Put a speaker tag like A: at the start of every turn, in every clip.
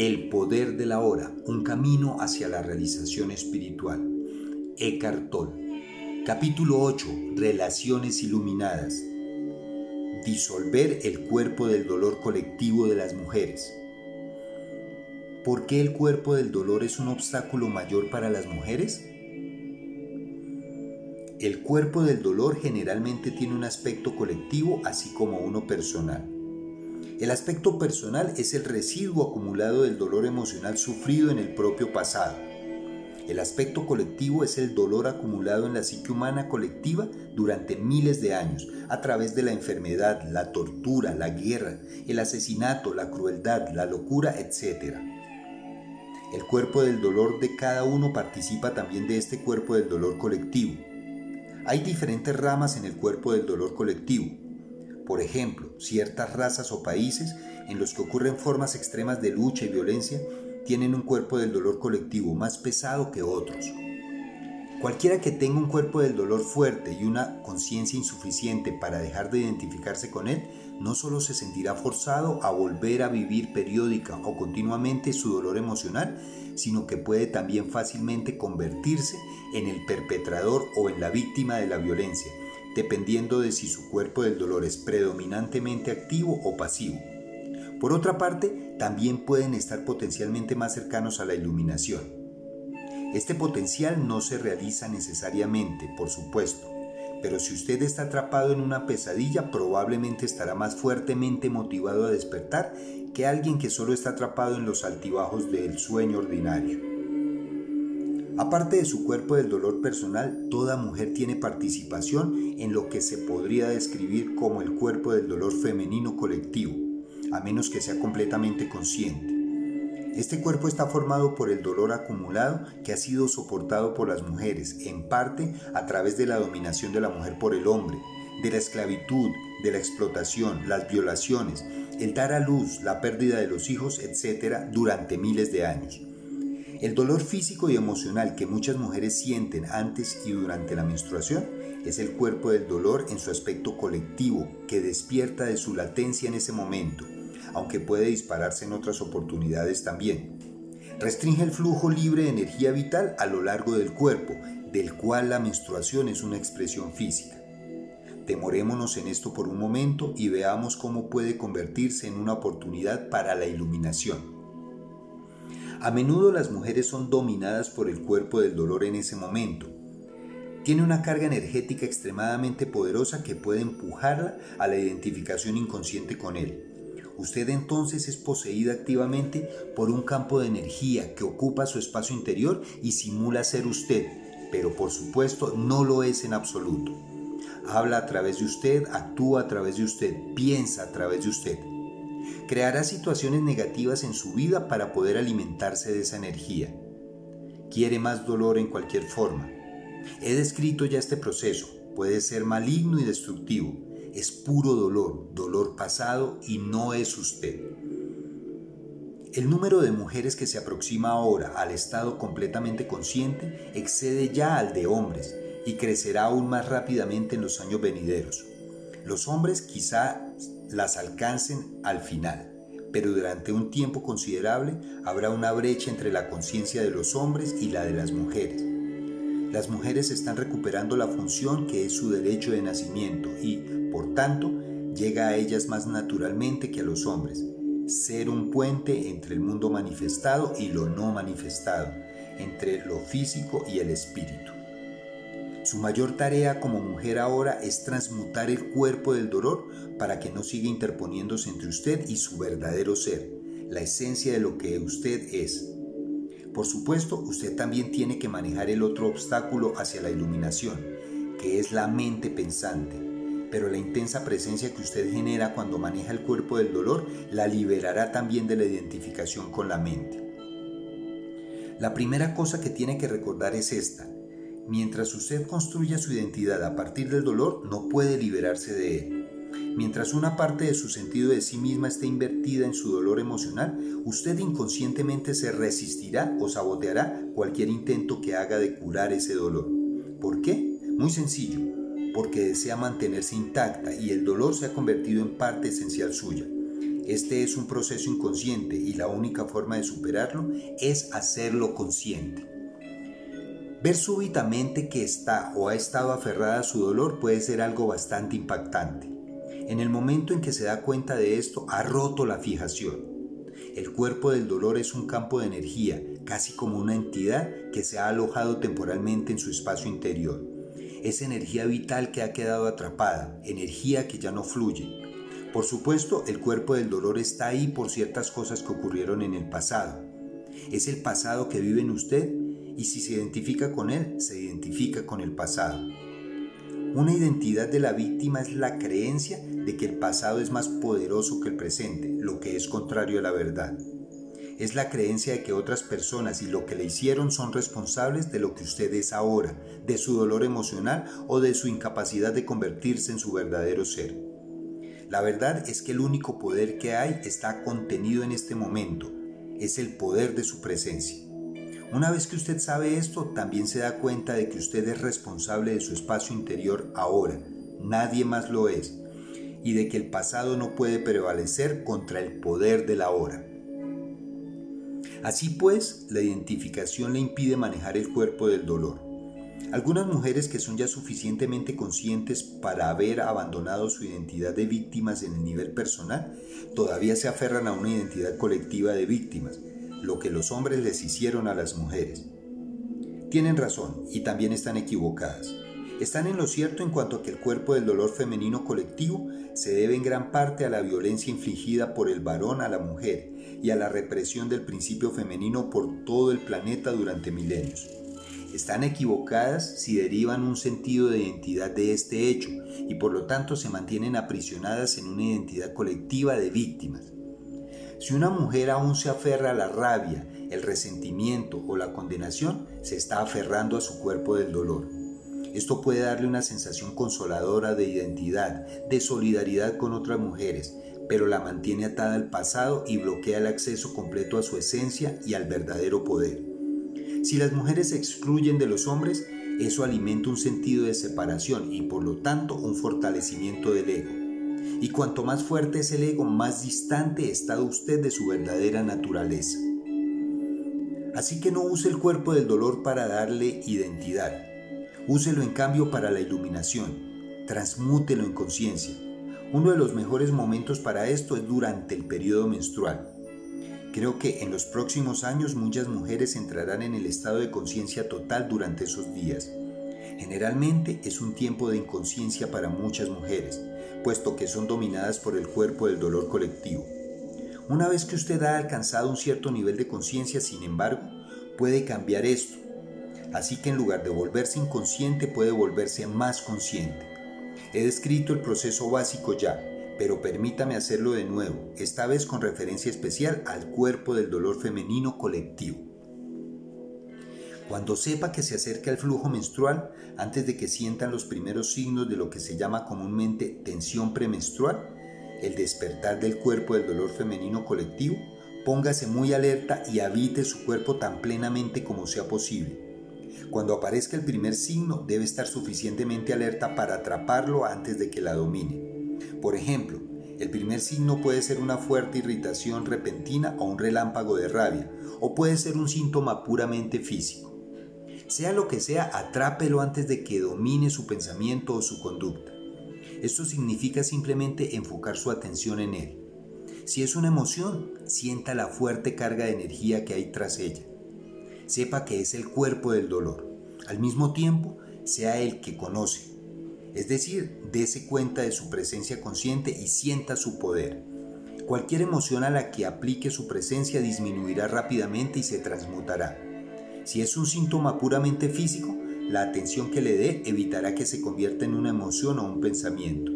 A: El poder de la hora, un camino hacia la realización espiritual. Eckhart. Capítulo 8. Relaciones iluminadas. Disolver el cuerpo del dolor colectivo de las mujeres. ¿Por qué el cuerpo del dolor es un obstáculo mayor para las mujeres? El cuerpo del dolor generalmente tiene un aspecto colectivo así como uno personal. El aspecto personal es el residuo acumulado del dolor emocional sufrido en el propio pasado. El aspecto colectivo es el dolor acumulado en la psique humana colectiva durante miles de años, a través de la enfermedad, la tortura, la guerra, el asesinato, la crueldad, la locura, etc. El cuerpo del dolor de cada uno participa también de este cuerpo del dolor colectivo. Hay diferentes ramas en el cuerpo del dolor colectivo, por ejemplo, ciertas razas o países en los que ocurren formas extremas de lucha y violencia tienen un cuerpo del dolor colectivo más pesado que otros. Cualquiera que tenga un cuerpo del dolor fuerte y una conciencia insuficiente para dejar de identificarse con él, no solo se sentirá forzado a volver a vivir periódica o continuamente su dolor emocional, sino que puede también fácilmente convertirse en el perpetrador o en la víctima de la violencia, dependiendo de si su cuerpo del dolor es predominantemente activo o pasivo. Por otra parte, también pueden estar potencialmente más cercanos a la iluminación. Este potencial no se realiza necesariamente, por supuesto, pero si usted está atrapado en una pesadilla, probablemente estará más fuertemente motivado a despertar que alguien que solo está atrapado en los altibajos del sueño ordinario. Aparte de su cuerpo del dolor personal, toda mujer tiene participación en lo que se podría describir como el cuerpo del dolor femenino colectivo, a menos que sea completamente consciente. Este cuerpo está formado por el dolor acumulado que ha sido soportado por las mujeres, en parte a través de la dominación de la mujer por el hombre, de la esclavitud, de la explotación, las violaciones, el dar a luz, la pérdida de los hijos, etc., durante miles de años. El dolor físico y emocional que muchas mujeres sienten antes y durante la menstruación es el cuerpo del dolor en su aspecto colectivo que despierta de su latencia en ese momento, aunque puede dispararse en otras oportunidades también. Restringe el flujo libre de energía vital a lo largo del cuerpo, del cual la menstruación es una expresión física. Demorémonos en esto por un momento y veamos cómo puede convertirse en una oportunidad para la iluminación. A menudo las mujeres son dominadas por el cuerpo del dolor en ese momento. Tiene una carga energética extremadamente poderosa que puede empujarla a la identificación inconsciente con él. Usted entonces es poseída activamente por un campo de energía que ocupa su espacio interior y simula ser usted, pero por supuesto no lo es en absoluto. Habla a través de usted, actúa a través de usted, piensa a través de usted creará situaciones negativas en su vida para poder alimentarse de esa energía. Quiere más dolor en cualquier forma. He descrito ya este proceso. Puede ser maligno y destructivo. Es puro dolor, dolor pasado y no es usted. El número de mujeres que se aproxima ahora al estado completamente consciente excede ya al de hombres y crecerá aún más rápidamente en los años venideros. Los hombres quizá las alcancen al final, pero durante un tiempo considerable habrá una brecha entre la conciencia de los hombres y la de las mujeres. Las mujeres están recuperando la función que es su derecho de nacimiento y, por tanto, llega a ellas más naturalmente que a los hombres. Ser un puente entre el mundo manifestado y lo no manifestado, entre lo físico y el espíritu. Su mayor tarea como mujer ahora es transmutar el cuerpo del dolor para que no siga interponiéndose entre usted y su verdadero ser, la esencia de lo que usted es. Por supuesto, usted también tiene que manejar el otro obstáculo hacia la iluminación, que es la mente pensante. Pero la intensa presencia que usted genera cuando maneja el cuerpo del dolor la liberará también de la identificación con la mente. La primera cosa que tiene que recordar es esta. Mientras usted construya su identidad a partir del dolor, no puede liberarse de él. Mientras una parte de su sentido de sí misma esté invertida en su dolor emocional, usted inconscientemente se resistirá o saboteará cualquier intento que haga de curar ese dolor. ¿Por qué? Muy sencillo, porque desea mantenerse intacta y el dolor se ha convertido en parte esencial suya. Este es un proceso inconsciente y la única forma de superarlo es hacerlo consciente. Ver súbitamente que está o ha estado aferrada a su dolor puede ser algo bastante impactante. En el momento en que se da cuenta de esto, ha roto la fijación. El cuerpo del dolor es un campo de energía, casi como una entidad que se ha alojado temporalmente en su espacio interior. Es energía vital que ha quedado atrapada, energía que ya no fluye, por supuesto, el cuerpo del dolor está ahí por ciertas cosas que ocurrieron en el pasado. Es el pasado que vive en usted y si se identifica con él, se identifica con el pasado. Una identidad de la víctima es la creencia de que el pasado es más poderoso que el presente, lo que es contrario a la verdad. Es la creencia de que otras personas y lo que le hicieron son responsables de lo que usted es ahora, de su dolor emocional o de su incapacidad de convertirse en su verdadero ser. La verdad es que el único poder que hay está contenido en este momento, es el poder de su presencia. Una vez que usted sabe esto, también se da cuenta de que usted es responsable de su espacio interior ahora, nadie más lo es, y de que el pasado no puede prevalecer contra el poder de la hora. Así pues, la identificación le impide manejar el cuerpo del dolor. Algunas mujeres que son ya suficientemente conscientes para haber abandonado su identidad de víctimas en el nivel personal, todavía se aferran a una identidad colectiva de víctimas, lo que los hombres les hicieron a las mujeres. Tienen razón y también están equivocadas. Están en lo cierto en cuanto a que el cuerpo del dolor femenino colectivo se debe en gran parte a la violencia infligida por el varón a la mujer y a la represión del principio femenino por todo el planeta durante milenios están equivocadas si derivan un sentido de identidad de este hecho y por lo tanto se mantienen aprisionadas en una identidad colectiva de víctimas. Si una mujer aún se aferra a la rabia, el resentimiento o la condenación, se está aferrando a su cuerpo del dolor. Esto puede darle una sensación consoladora de identidad, de solidaridad con otras mujeres, pero la mantiene atada al pasado y bloquea el acceso completo a su esencia y al verdadero poder. Si las mujeres se excluyen de los hombres, eso alimenta un sentido de separación y por lo tanto un fortalecimiento del ego. Y cuanto más fuerte es el ego, más distante está usted de su verdadera naturaleza. Así que no use el cuerpo del dolor para darle identidad. Úselo en cambio para la iluminación. Transmútelo en conciencia. Uno de los mejores momentos para esto es durante el periodo menstrual. Creo que en los próximos años muchas mujeres entrarán en el estado de conciencia total durante esos días. Generalmente es un tiempo de inconsciencia para muchas mujeres, puesto que son dominadas por el cuerpo del dolor colectivo. Una vez que usted ha alcanzado un cierto nivel de conciencia, sin embargo, puede cambiar esto. Así que en lugar de volverse inconsciente, puede volverse más consciente. He descrito el proceso básico ya, pero permítame hacerlo de nuevo, esta vez con referencia especial al cuerpo del dolor femenino colectivo. Cuando sepa que se acerca el flujo menstrual, antes de que sientan los primeros signos de lo que se llama comúnmente tensión premenstrual, el despertar del cuerpo del dolor femenino colectivo, póngase muy alerta y habite su cuerpo tan plenamente como sea posible. Cuando aparezca el primer signo, debe estar suficientemente alerta para atraparlo antes de que la domine. Por ejemplo, el primer signo puede ser una fuerte irritación repentina o un relámpago de rabia, o puede ser un síntoma puramente físico. Sea lo que sea, atrápelo antes de que domine su pensamiento o su conducta. Esto significa simplemente enfocar su atención en él. Si es una emoción, sienta la fuerte carga de energía que hay tras ella. Sepa que es el cuerpo del dolor. Al mismo tiempo, sea el que conoce, es decir, dése cuenta de su presencia consciente y sienta su poder. Cualquier emoción a la que aplique su presencia disminuirá rápidamente y se transmutará. Si es un síntoma puramente físico, la atención que le dé evitará que se convierta en una emoción o un pensamiento.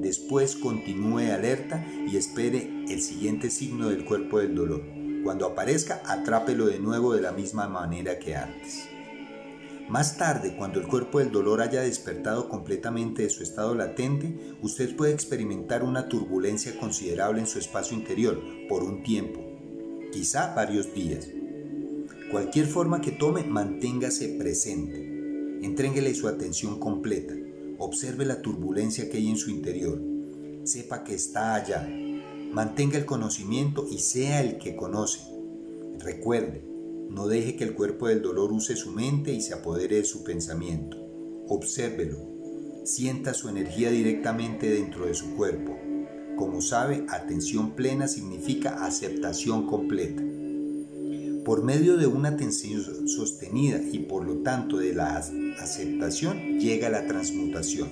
A: Después continúe alerta y espere el siguiente signo del cuerpo del dolor. Cuando aparezca, atrápelo de nuevo de la misma manera que antes. Más tarde, cuando el cuerpo del dolor haya despertado completamente de su estado latente, usted puede experimentar una turbulencia considerable en su espacio interior por un tiempo, quizá varios días. Cualquier forma que tome, manténgase presente. Entréguele su atención completa. Observe la turbulencia que hay en su interior. Sepa que está allá. Mantenga el conocimiento y sea el que conoce. Recuerde, no deje que el cuerpo del dolor use su mente y se apodere de su pensamiento. Obsérvelo. Sienta su energía directamente dentro de su cuerpo. Como sabe, atención plena significa aceptación completa. Por medio de una atención sostenida y por lo tanto de la aceptación llega la transmutación.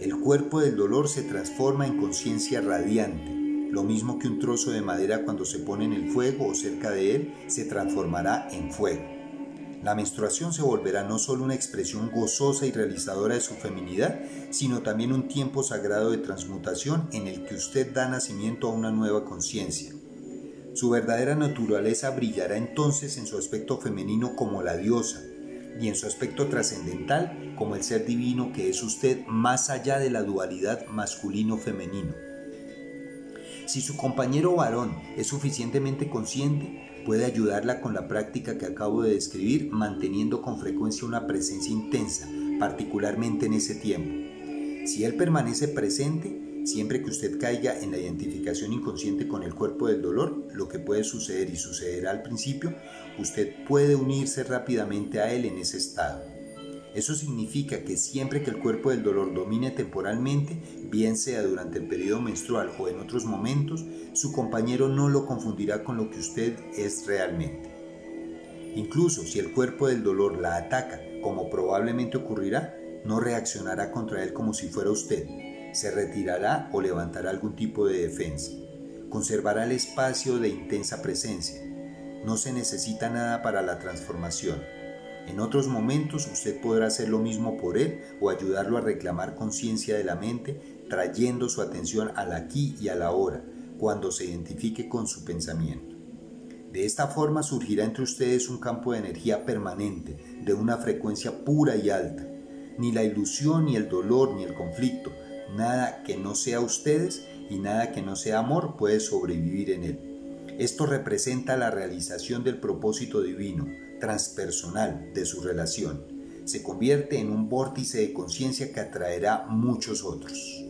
A: El cuerpo del dolor se transforma en conciencia radiante, lo mismo que un trozo de madera cuando se pone en el fuego o cerca de él se transformará en fuego. La menstruación se volverá no solo una expresión gozosa y realizadora de su feminidad, sino también un tiempo sagrado de transmutación en el que usted da nacimiento a una nueva conciencia. Su verdadera naturaleza brillará entonces en su aspecto femenino como la diosa y en su aspecto trascendental como el ser divino que es usted más allá de la dualidad masculino-femenino. Si su compañero varón es suficientemente consciente, puede ayudarla con la práctica que acabo de describir, manteniendo con frecuencia una presencia intensa, particularmente en ese tiempo. Si él permanece presente, siempre que usted caiga en la identificación inconsciente con el cuerpo del dolor, lo que puede suceder y sucederá al principio, usted puede unirse rápidamente a él en ese estado. Eso significa que siempre que el cuerpo del dolor domine temporalmente, bien sea durante el periodo menstrual o en otros momentos, su compañero no lo confundirá con lo que usted es realmente. Incluso si el cuerpo del dolor la ataca, como probablemente ocurrirá, no reaccionará contra él como si fuera usted, se retirará o levantará algún tipo de defensa. Conservará el espacio de intensa presencia. No se necesita nada para la transformación en otros momentos usted podrá hacer lo mismo por él o ayudarlo a reclamar conciencia de la mente, trayendo su atención al aquí y a la ahora, cuando se identifique con su pensamiento. De esta forma surgirá entre ustedes un campo de energía permanente, de una frecuencia pura y alta. Ni la ilusión, ni el dolor, ni el conflicto, nada que no sea ustedes y nada que no sea amor puede sobrevivir en él. Esto representa la realización del propósito divino, transpersonal de su relación. Se convierte en un vórtice de conciencia que atraerá muchos otros.